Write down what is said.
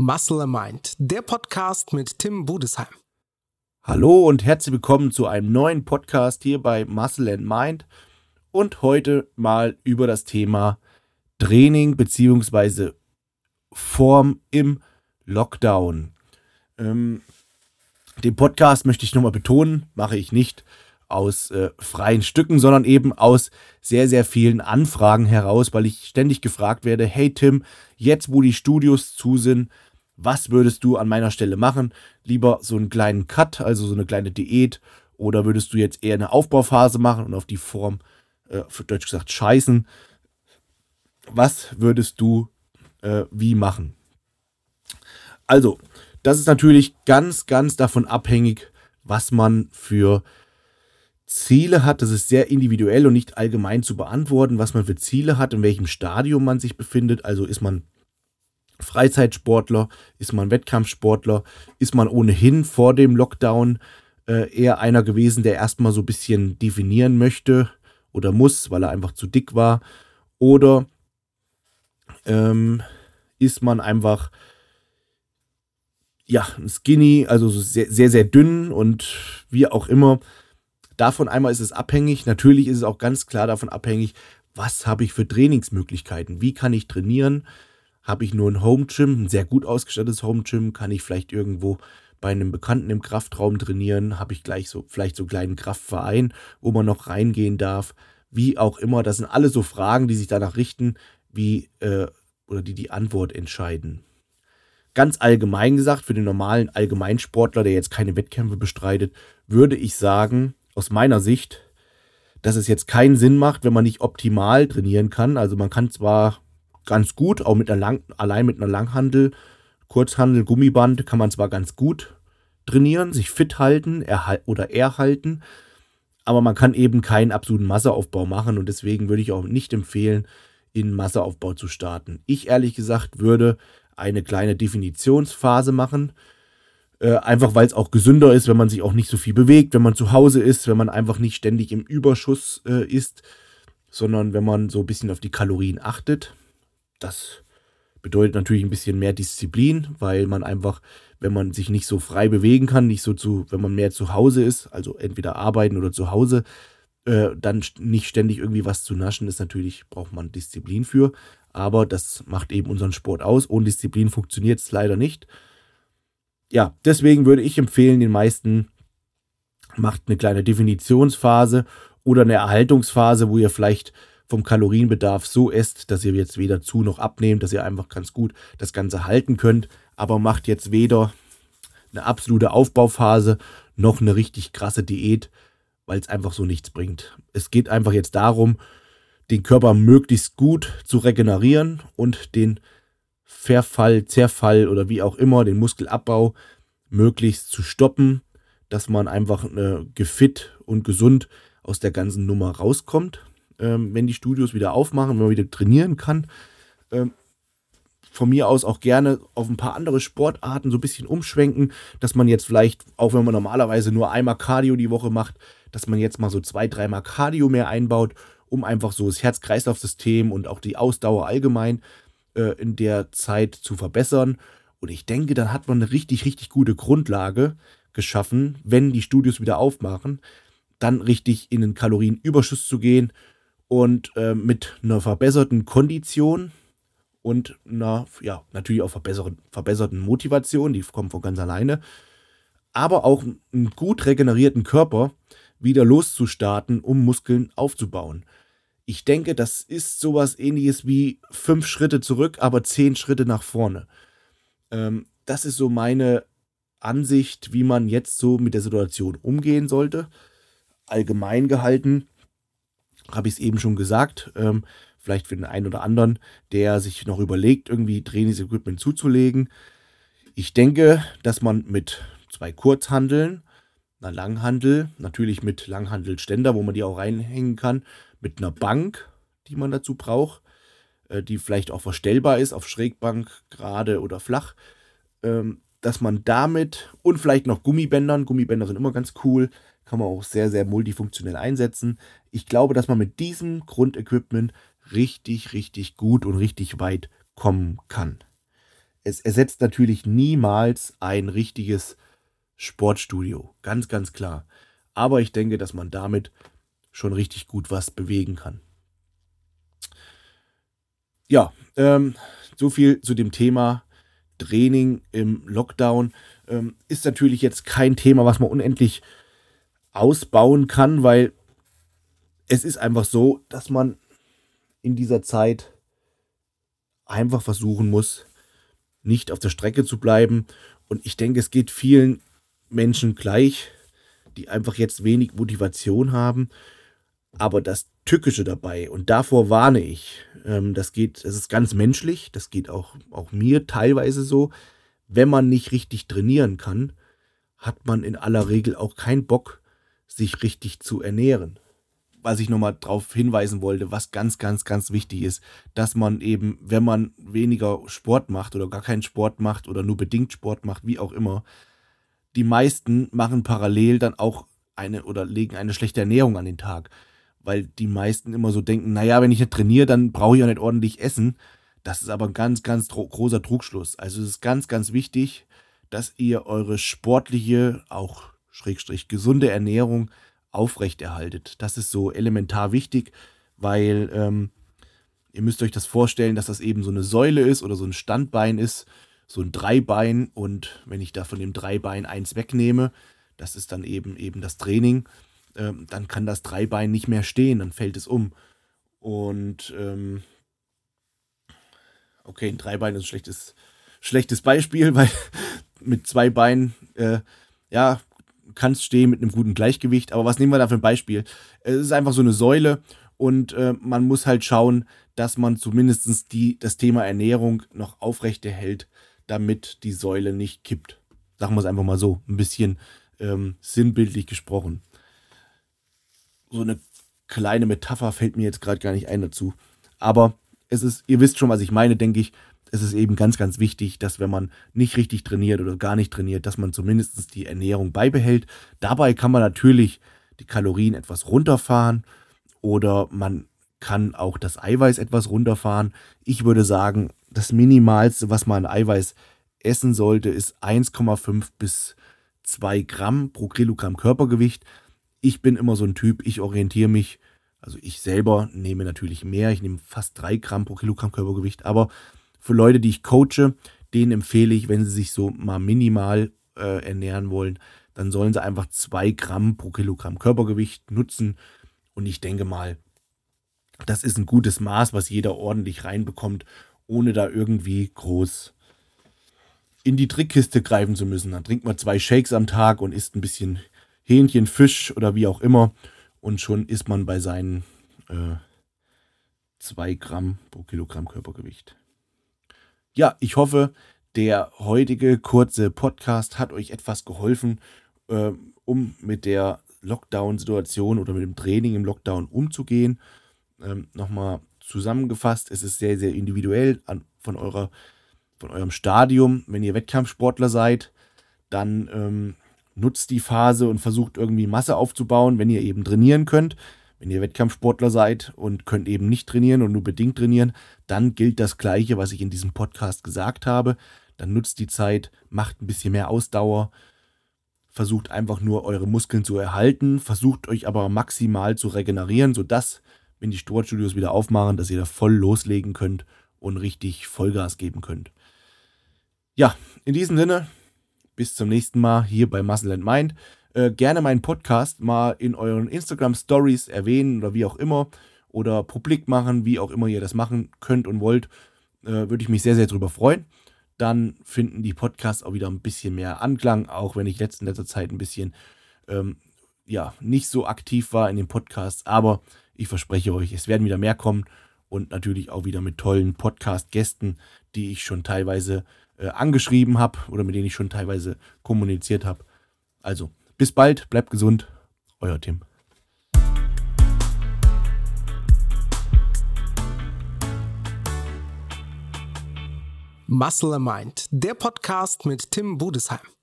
Muscle and Mind, der Podcast mit Tim Budesheim. Hallo und herzlich willkommen zu einem neuen Podcast hier bei Muscle and Mind und heute mal über das Thema Training bzw. Form im Lockdown. Ähm, den Podcast möchte ich nochmal betonen, mache ich nicht aus äh, freien Stücken, sondern eben aus sehr, sehr vielen Anfragen heraus, weil ich ständig gefragt werde, hey Tim, jetzt wo die Studios zu sind, was würdest du an meiner Stelle machen? Lieber so einen kleinen Cut, also so eine kleine Diät, oder würdest du jetzt eher eine Aufbauphase machen und auf die Form, äh, für Deutsch gesagt, scheißen? Was würdest du äh, wie machen? Also, das ist natürlich ganz, ganz davon abhängig, was man für Ziele hat. Das ist sehr individuell und nicht allgemein zu beantworten, was man für Ziele hat, in welchem Stadium man sich befindet. Also ist man Freizeitsportler, ist man Wettkampfsportler, ist man ohnehin vor dem Lockdown äh, eher einer gewesen, der erstmal so ein bisschen definieren möchte oder muss, weil er einfach zu dick war. Oder ähm, ist man einfach ja, skinny, also sehr, sehr, sehr dünn und wie auch immer. Davon einmal ist es abhängig. Natürlich ist es auch ganz klar davon abhängig, was habe ich für Trainingsmöglichkeiten? Wie kann ich trainieren? Habe ich nur ein Home Gym, ein sehr gut ausgestattetes Home Gym? Kann ich vielleicht irgendwo bei einem Bekannten im Kraftraum trainieren? Habe ich gleich so, vielleicht so einen kleinen Kraftverein, wo man noch reingehen darf? Wie auch immer. Das sind alle so Fragen, die sich danach richten, wie, äh, oder die die Antwort entscheiden. Ganz allgemein gesagt, für den normalen Allgemeinsportler, der jetzt keine Wettkämpfe bestreitet, würde ich sagen, aus meiner Sicht, dass es jetzt keinen Sinn macht, wenn man nicht optimal trainieren kann. Also man kann zwar ganz gut, auch mit einer Lang allein mit einer Langhandel, Kurzhandel, Gummiband, kann man zwar ganz gut trainieren, sich fit halten erhal oder erhalten, aber man kann eben keinen absoluten Masseaufbau machen und deswegen würde ich auch nicht empfehlen, in Masseaufbau zu starten. Ich ehrlich gesagt würde eine kleine Definitionsphase machen, äh, einfach weil es auch gesünder ist, wenn man sich auch nicht so viel bewegt, wenn man zu Hause ist, wenn man einfach nicht ständig im Überschuss äh, ist, sondern wenn man so ein bisschen auf die Kalorien achtet. Das bedeutet natürlich ein bisschen mehr Disziplin, weil man einfach, wenn man sich nicht so frei bewegen kann, nicht so zu, wenn man mehr zu Hause ist, also entweder arbeiten oder zu Hause, äh, dann nicht ständig irgendwie was zu naschen, ist natürlich, braucht man Disziplin für. Aber das macht eben unseren Sport aus. Ohne Disziplin funktioniert es leider nicht ja, deswegen würde ich empfehlen, den meisten macht eine kleine Definitionsphase oder eine Erhaltungsphase, wo ihr vielleicht vom Kalorienbedarf so esst, dass ihr jetzt weder zu noch abnehmt, dass ihr einfach ganz gut das Ganze halten könnt, aber macht jetzt weder eine absolute Aufbauphase noch eine richtig krasse Diät, weil es einfach so nichts bringt. Es geht einfach jetzt darum, den Körper möglichst gut zu regenerieren und den Verfall, Zerfall oder wie auch immer, den Muskelabbau möglichst zu stoppen, dass man einfach äh, gefit und gesund aus der ganzen Nummer rauskommt, ähm, wenn die Studios wieder aufmachen, wenn man wieder trainieren kann. Ähm, von mir aus auch gerne auf ein paar andere Sportarten so ein bisschen umschwenken, dass man jetzt vielleicht, auch wenn man normalerweise nur einmal Cardio die Woche macht, dass man jetzt mal so zwei, dreimal Cardio mehr einbaut, um einfach so das Herz-Kreislauf-System und auch die Ausdauer allgemein äh, in der Zeit zu verbessern. Und ich denke, dann hat man eine richtig, richtig gute Grundlage geschaffen, wenn die Studios wieder aufmachen, dann richtig in den Kalorienüberschuss zu gehen und äh, mit einer verbesserten Kondition und einer, ja, natürlich auch verbesserten, verbesserten Motivation, die kommt von ganz alleine, aber auch einen gut regenerierten Körper wieder loszustarten, um Muskeln aufzubauen. Ich denke, das ist sowas ähnliches wie fünf Schritte zurück, aber zehn Schritte nach vorne. Ähm, das ist so meine Ansicht, wie man jetzt so mit der Situation umgehen sollte. Allgemein gehalten, habe ich es eben schon gesagt. Ähm, vielleicht für den einen oder anderen, der sich noch überlegt, irgendwie Trainingsequipment zuzulegen. Ich denke, dass man mit zwei Kurzhandeln, einer Langhandel, natürlich mit Langhandelständer, wo man die auch reinhängen kann, mit einer Bank, die man dazu braucht, äh, die vielleicht auch verstellbar ist, auf Schrägbank, gerade oder flach, ähm, dass man damit und vielleicht noch Gummibändern, Gummibänder sind immer ganz cool, kann man auch sehr, sehr multifunktionell einsetzen. Ich glaube, dass man mit diesem Grundequipment richtig, richtig gut und richtig weit kommen kann. es ersetzt natürlich niemals ein richtiges Sportstudio. Ganz, ganz klar. Aber ich denke, dass man damit schon richtig gut was bewegen kann. Ja, ähm, so viel zu dem Thema Training im Lockdown. Ähm, ist natürlich jetzt kein Thema, was man unendlich ausbauen kann, weil es ist einfach so, dass man in dieser Zeit einfach versuchen muss, nicht auf der Strecke zu bleiben. Und ich denke, es geht vielen Menschen gleich, die einfach jetzt wenig Motivation haben. Aber das Tückische dabei, und davor warne ich, ähm, das geht, das ist ganz menschlich, das geht auch, auch mir teilweise so, wenn man nicht richtig trainieren kann, hat man in aller Regel auch keinen Bock, sich richtig zu ernähren. Was ich nochmal darauf hinweisen wollte, was ganz, ganz, ganz wichtig ist, dass man eben, wenn man weniger Sport macht oder gar keinen Sport macht oder nur bedingt Sport macht, wie auch immer, die meisten machen parallel dann auch eine oder legen eine schlechte Ernährung an den Tag. Weil die meisten immer so denken, naja, wenn ich nicht trainiere, dann brauche ich auch nicht ordentlich essen. Das ist aber ein ganz, ganz großer Trugschluss. Also es ist ganz, ganz wichtig, dass ihr eure sportliche, auch schrägstrich gesunde Ernährung aufrechterhaltet. Das ist so elementar wichtig, weil ähm, ihr müsst euch das vorstellen, dass das eben so eine Säule ist oder so ein Standbein ist, so ein Dreibein und wenn ich da von dem Dreibein eins wegnehme, das ist dann eben eben das Training, ähm, dann kann das Dreibein nicht mehr stehen, dann fällt es um. Und ähm, okay, ein Dreibein ist ein schlechtes, schlechtes Beispiel, weil mit zwei Beinen, äh, ja, kannst stehen mit einem guten Gleichgewicht. Aber was nehmen wir da für ein Beispiel? Es ist einfach so eine Säule und äh, man muss halt schauen, dass man zumindest die, das Thema Ernährung noch aufrechterhält, damit die Säule nicht kippt. Sagen wir es einfach mal so, ein bisschen ähm, sinnbildlich gesprochen. So eine kleine Metapher fällt mir jetzt gerade gar nicht ein dazu. Aber es ist, ihr wisst schon, was ich meine, denke ich. Es ist eben ganz, ganz wichtig, dass wenn man nicht richtig trainiert oder gar nicht trainiert, dass man zumindest die Ernährung beibehält. Dabei kann man natürlich die Kalorien etwas runterfahren oder man kann auch das Eiweiß etwas runterfahren. Ich würde sagen, das Minimalste, was man an Eiweiß essen sollte, ist 1,5 bis 2 Gramm pro Kilogramm Körpergewicht. Ich bin immer so ein Typ, ich orientiere mich also ich selber nehme natürlich mehr, ich nehme fast drei Gramm pro Kilogramm Körpergewicht, aber für Leute, die ich coache, denen empfehle ich, wenn sie sich so mal minimal äh, ernähren wollen, dann sollen sie einfach zwei Gramm pro Kilogramm Körpergewicht nutzen. Und ich denke mal, das ist ein gutes Maß, was jeder ordentlich reinbekommt, ohne da irgendwie groß in die Trickkiste greifen zu müssen. Dann trinkt man zwei Shakes am Tag und isst ein bisschen Hähnchen, Fisch oder wie auch immer und schon ist man bei seinen 2 äh, Gramm pro Kilogramm Körpergewicht. Ja, ich hoffe, der heutige kurze Podcast hat euch etwas geholfen, äh, um mit der Lockdown-Situation oder mit dem Training im Lockdown umzugehen. Ähm, Nochmal zusammengefasst, es ist sehr, sehr individuell an, von, eurer, von eurem Stadium. Wenn ihr Wettkampfsportler seid, dann ähm, nutzt die Phase und versucht irgendwie Masse aufzubauen, wenn ihr eben trainieren könnt. Wenn ihr Wettkampfsportler seid und könnt eben nicht trainieren und nur bedingt trainieren, dann gilt das Gleiche, was ich in diesem Podcast gesagt habe. Dann nutzt die Zeit, macht ein bisschen mehr Ausdauer, versucht einfach nur eure Muskeln zu erhalten, versucht euch aber maximal zu regenerieren, sodass, wenn die Sportstudios wieder aufmachen, dass ihr da voll loslegen könnt und richtig Vollgas geben könnt. Ja, in diesem Sinne, bis zum nächsten Mal hier bei Muscle and Mind. Äh, gerne meinen Podcast mal in euren Instagram Stories erwähnen oder wie auch immer oder publik machen, wie auch immer ihr das machen könnt und wollt. Äh, Würde ich mich sehr, sehr drüber freuen. Dann finden die Podcasts auch wieder ein bisschen mehr Anklang, auch wenn ich letzten letzter Zeit ein bisschen ähm, ja, nicht so aktiv war in den Podcasts. Aber ich verspreche euch, es werden wieder mehr kommen und natürlich auch wieder mit tollen Podcast-Gästen, die ich schon teilweise äh, angeschrieben habe oder mit denen ich schon teilweise kommuniziert habe. Also, bis bald, bleibt gesund, euer Tim. Muscle Mind, der Podcast mit Tim Budesheim.